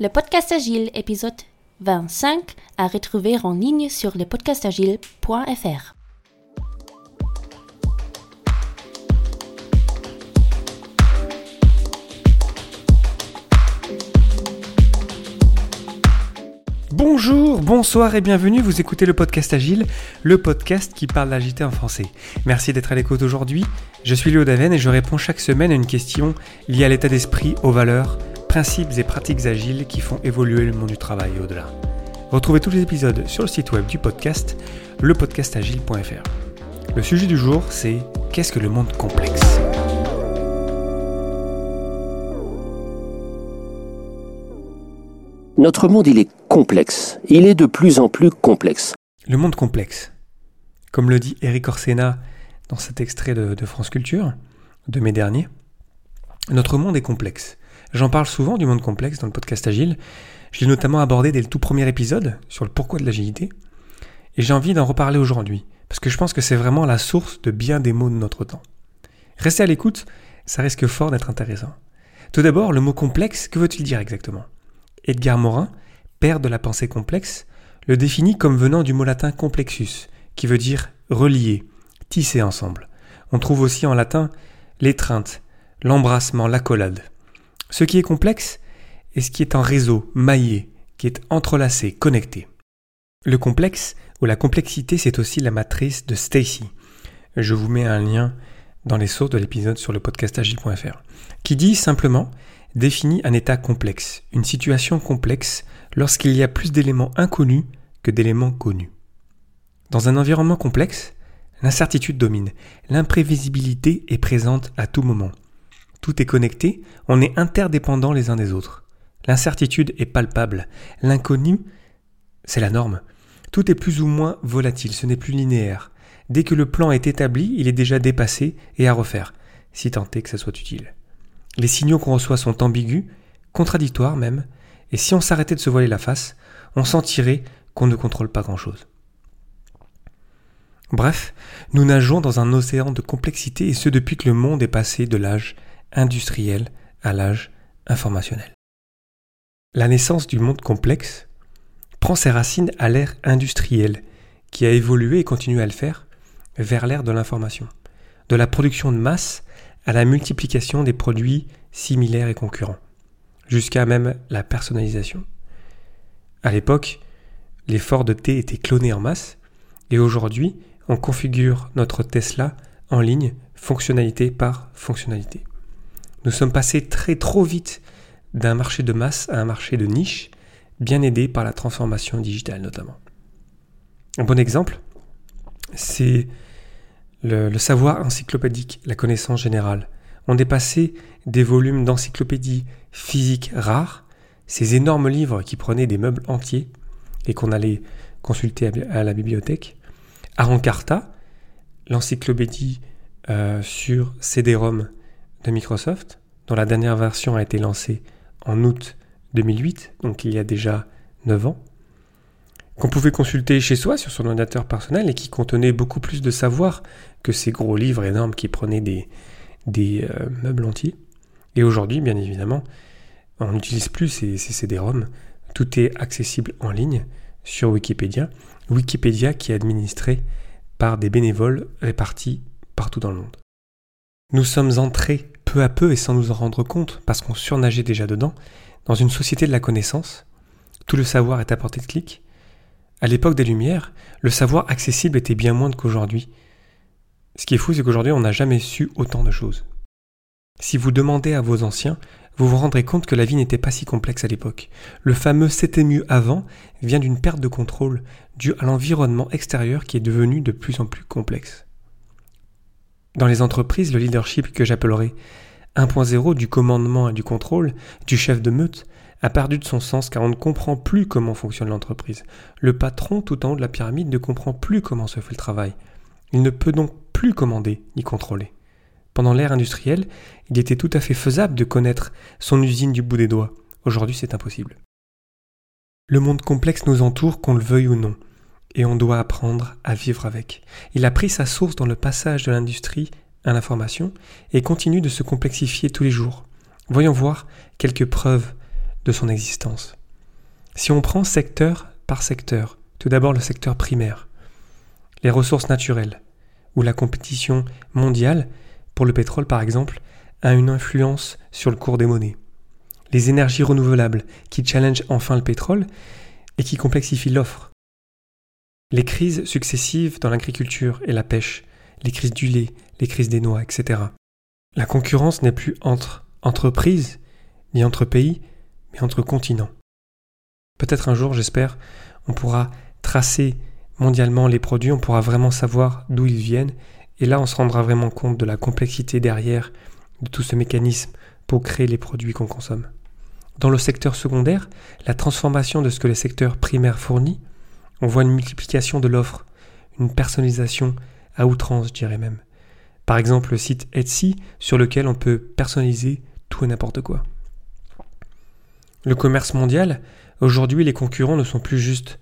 Le podcast Agile, épisode 25, à retrouver en ligne sur lepodcastagile.fr. Bonjour, bonsoir et bienvenue, vous écoutez le podcast Agile, le podcast qui parle d'agilité en français. Merci d'être à l'écoute aujourd'hui, je suis Léo Daven et je réponds chaque semaine à une question liée à l'état d'esprit, aux valeurs, principes et pratiques agiles qui font évoluer le monde du travail et au-delà. Retrouvez tous les épisodes sur le site web du podcast, lepodcastagile.fr. Le sujet du jour, c'est Qu'est-ce que le monde complexe? Notre monde, il est complexe. Il est de plus en plus complexe. Le monde complexe. Comme le dit Eric Orsena dans cet extrait de, de France Culture de mai dernier, notre monde est complexe. J'en parle souvent du monde complexe dans le podcast Agile. Je l'ai notamment abordé dès le tout premier épisode sur le pourquoi de l'agilité. Et j'ai envie d'en reparler aujourd'hui, parce que je pense que c'est vraiment la source de bien des mots de notre temps. Restez à l'écoute, ça risque fort d'être intéressant. Tout d'abord, le mot complexe, que veut-il dire exactement? Edgar Morin, père de la pensée complexe, le définit comme venant du mot latin complexus, qui veut dire relier, tisser ensemble. On trouve aussi en latin l'étreinte, l'embrassement, l'accolade. Ce qui est complexe est ce qui est en réseau, maillé, qui est entrelacé, connecté. Le complexe ou la complexité, c'est aussi la matrice de Stacy. Je vous mets un lien dans les sources de l'épisode sur le podcast agile.fr, qui dit simplement définit un état complexe, une situation complexe lorsqu'il y a plus d'éléments inconnus que d'éléments connus. Dans un environnement complexe, l'incertitude domine, l'imprévisibilité est présente à tout moment. Tout est connecté, on est interdépendants les uns des autres. L'incertitude est palpable, l'inconnu, c'est la norme. Tout est plus ou moins volatile, ce n'est plus linéaire. Dès que le plan est établi, il est déjà dépassé et à refaire, si tant est que ça soit utile. Les signaux qu'on reçoit sont ambigus, contradictoires même, et si on s'arrêtait de se voiler la face, on sentirait qu'on ne contrôle pas grand-chose. Bref, nous nageons dans un océan de complexité et ce depuis que le monde est passé de l'âge industriel à l'âge informationnel. La naissance du monde complexe prend ses racines à l'ère industrielle, qui a évolué et continue à le faire, vers l'ère de l'information, de la production de masse à la multiplication des produits similaires et concurrents, jusqu'à même la personnalisation. À l'époque, les Ford T étaient clonés en masse, et aujourd'hui, on configure notre Tesla en ligne, fonctionnalité par fonctionnalité. Nous sommes passés très trop vite d'un marché de masse à un marché de niche, bien aidé par la transformation digitale notamment. Un bon exemple, c'est le, savoir encyclopédique, la connaissance générale. On passé des volumes d'encyclopédies physiques rares, ces énormes livres qui prenaient des meubles entiers et qu'on allait consulter à la bibliothèque, à Rancarta, l'encyclopédie euh, sur CD-ROM de Microsoft, dont la dernière version a été lancée en août 2008, donc il y a déjà 9 ans, qu'on pouvait consulter chez soi sur son ordinateur personnel et qui contenait beaucoup plus de savoir que ces gros livres énormes qui prenaient des, des euh, meubles entiers. Et aujourd'hui, bien évidemment, on n'utilise plus ces, ces CD-ROM. Tout est accessible en ligne sur Wikipédia. Wikipédia qui est administré par des bénévoles répartis partout dans le monde. Nous sommes entrés peu à peu et sans nous en rendre compte, parce qu'on surnageait déjà dedans, dans une société de la connaissance. Tout le savoir est à portée de clic. À l'époque des Lumières, le savoir accessible était bien moindre qu'aujourd'hui. Ce qui est fou, c'est qu'aujourd'hui, on n'a jamais su autant de choses. Si vous demandez à vos anciens, vous vous rendrez compte que la vie n'était pas si complexe à l'époque. Le fameux c'était mieux avant vient d'une perte de contrôle due à l'environnement extérieur qui est devenu de plus en plus complexe. Dans les entreprises, le leadership que j'appellerais 1.0 du commandement et du contrôle, du chef de meute, a perdu de son sens car on ne comprend plus comment fonctionne l'entreprise. Le patron tout en haut de la pyramide ne comprend plus comment se fait le travail. Il ne peut donc plus commander ni contrôler. Pendant l'ère industrielle, il était tout à fait faisable de connaître son usine du bout des doigts. Aujourd'hui, c'est impossible. Le monde complexe nous entoure, qu'on le veuille ou non et on doit apprendre à vivre avec. Il a pris sa source dans le passage de l'industrie à l'information et continue de se complexifier tous les jours. Voyons voir quelques preuves de son existence. Si on prend secteur par secteur, tout d'abord le secteur primaire, les ressources naturelles, où la compétition mondiale, pour le pétrole par exemple, a une influence sur le cours des monnaies. Les énergies renouvelables qui challengent enfin le pétrole et qui complexifient l'offre. Les crises successives dans l'agriculture et la pêche, les crises du lait, les crises des noix, etc. La concurrence n'est plus entre entreprises, ni entre pays, mais entre continents. Peut-être un jour, j'espère, on pourra tracer mondialement les produits, on pourra vraiment savoir d'où ils viennent, et là on se rendra vraiment compte de la complexité derrière de tout ce mécanisme pour créer les produits qu'on consomme. Dans le secteur secondaire, la transformation de ce que le secteur primaire fournit, on voit une multiplication de l'offre, une personnalisation à outrance, je dirais même. Par exemple, le site Etsy sur lequel on peut personnaliser tout et n'importe quoi. Le commerce mondial, aujourd'hui, les concurrents ne sont plus juste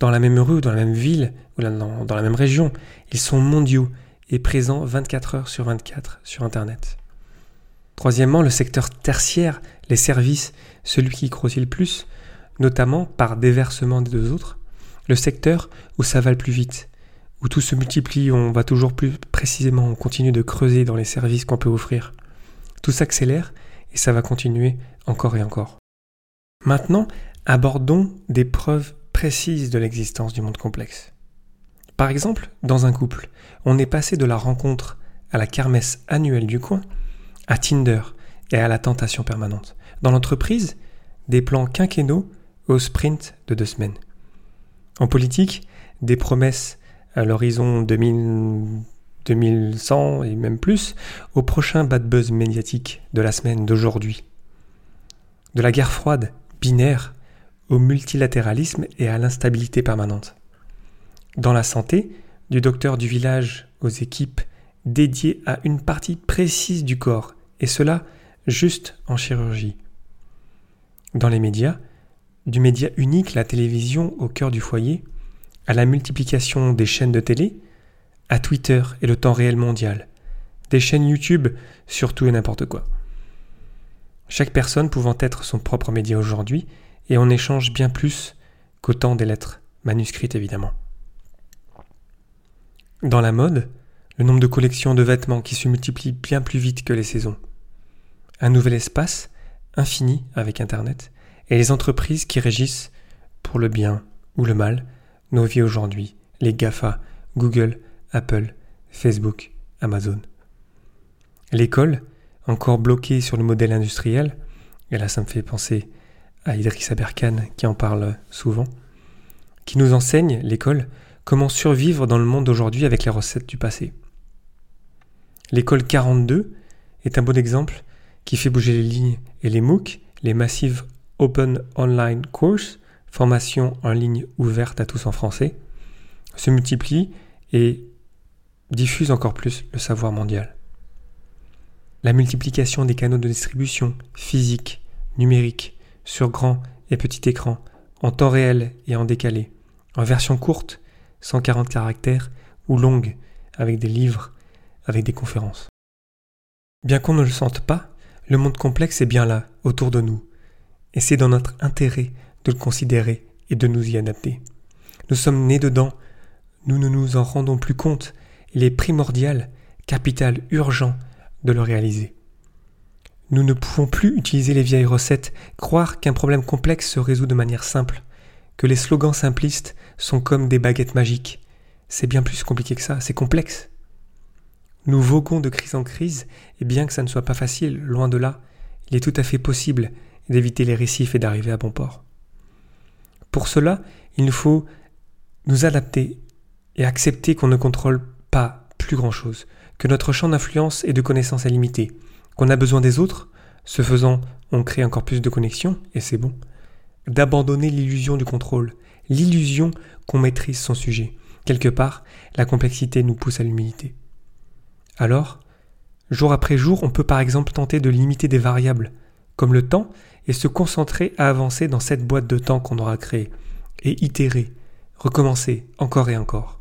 dans la même rue, dans la même ville, ou dans la même région. Ils sont mondiaux et présents 24 heures sur 24 sur Internet. Troisièmement, le secteur tertiaire, les services, celui qui grossit le plus, notamment par déversement des deux autres, le secteur où ça va le plus vite, où tout se multiplie, on va toujours plus précisément, on continue de creuser dans les services qu'on peut offrir. Tout s'accélère et ça va continuer encore et encore. Maintenant, abordons des preuves précises de l'existence du monde complexe. Par exemple, dans un couple, on est passé de la rencontre à la kermesse annuelle du coin à Tinder et à la tentation permanente. Dans l'entreprise, des plans quinquennaux au sprint de deux semaines. En politique, des promesses à l'horizon 2100 et même plus au prochain bad buzz médiatique de la semaine d'aujourd'hui. De la guerre froide, binaire, au multilatéralisme et à l'instabilité permanente. Dans la santé, du docteur du village aux équipes dédiées à une partie précise du corps et cela juste en chirurgie. Dans les médias, du média unique, la télévision au cœur du foyer, à la multiplication des chaînes de télé, à Twitter et le temps réel mondial, des chaînes YouTube sur tout et n'importe quoi. Chaque personne pouvant être son propre média aujourd'hui, et on échange bien plus qu'au temps des lettres, manuscrites évidemment. Dans la mode, le nombre de collections de vêtements qui se multiplient bien plus vite que les saisons un nouvel espace infini avec Internet et les entreprises qui régissent, pour le bien ou le mal, nos vies aujourd'hui, les GAFA, Google, Apple, Facebook, Amazon. L'école, encore bloquée sur le modèle industriel, et là ça me fait penser à Idriss Aberkan qui en parle souvent, qui nous enseigne, l'école, comment survivre dans le monde d'aujourd'hui avec les recettes du passé. L'école 42 est un bon exemple qui fait bouger les lignes et les MOOC, les Massive Open Online Course, formation en ligne ouverte à tous en français, se multiplient et diffusent encore plus le savoir mondial. La multiplication des canaux de distribution physique, numérique, sur grand et petit écran, en temps réel et en décalé, en version courte, 140 caractères, ou longue, avec des livres, avec des conférences. Bien qu'on ne le sente pas, le monde complexe est bien là, autour de nous, et c'est dans notre intérêt de le considérer et de nous y adapter. Nous sommes nés dedans, nous ne nous en rendons plus compte, il est primordial, capital, urgent de le réaliser. Nous ne pouvons plus utiliser les vieilles recettes, croire qu'un problème complexe se résout de manière simple, que les slogans simplistes sont comme des baguettes magiques. C'est bien plus compliqué que ça, c'est complexe. Nous voguons de crise en crise, et bien que ça ne soit pas facile, loin de là, il est tout à fait possible d'éviter les récifs et d'arriver à bon port. Pour cela, il nous faut nous adapter et accepter qu'on ne contrôle pas plus grand-chose, que notre champ d'influence et de connaissances est limité, qu'on a besoin des autres, ce faisant, on crée encore plus de connexions, et c'est bon, d'abandonner l'illusion du contrôle, l'illusion qu'on maîtrise son sujet. Quelque part, la complexité nous pousse à l'humilité. Alors, jour après jour, on peut par exemple tenter de limiter des variables, comme le temps, et se concentrer à avancer dans cette boîte de temps qu'on aura créée, et itérer, recommencer encore et encore.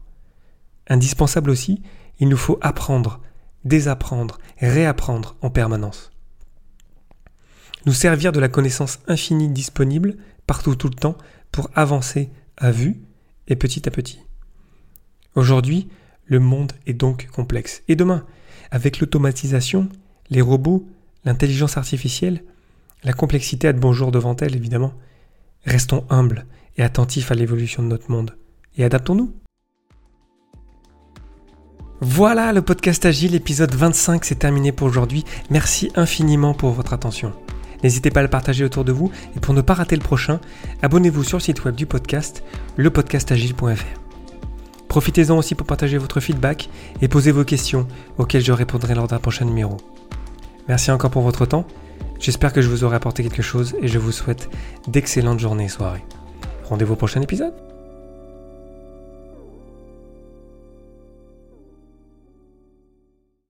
Indispensable aussi, il nous faut apprendre, désapprendre, réapprendre en permanence. nous servir de la connaissance infinie disponible partout tout le temps pour avancer à vue et petit à petit. Aujourd'hui, le monde est donc complexe. Et demain, avec l'automatisation, les robots, l'intelligence artificielle, la complexité a de bons jours devant elle, évidemment. Restons humbles et attentifs à l'évolution de notre monde. Et adaptons-nous. Voilà, le podcast Agile, épisode 25, c'est terminé pour aujourd'hui. Merci infiniment pour votre attention. N'hésitez pas à le partager autour de vous et pour ne pas rater le prochain, abonnez-vous sur le site web du podcast, lepodcastagile.fr. Profitez-en aussi pour partager votre feedback et poser vos questions auxquelles je répondrai lors d'un prochain numéro. Merci encore pour votre temps. J'espère que je vous aurai apporté quelque chose et je vous souhaite d'excellentes journées et soirées. Rendez-vous au prochain épisode.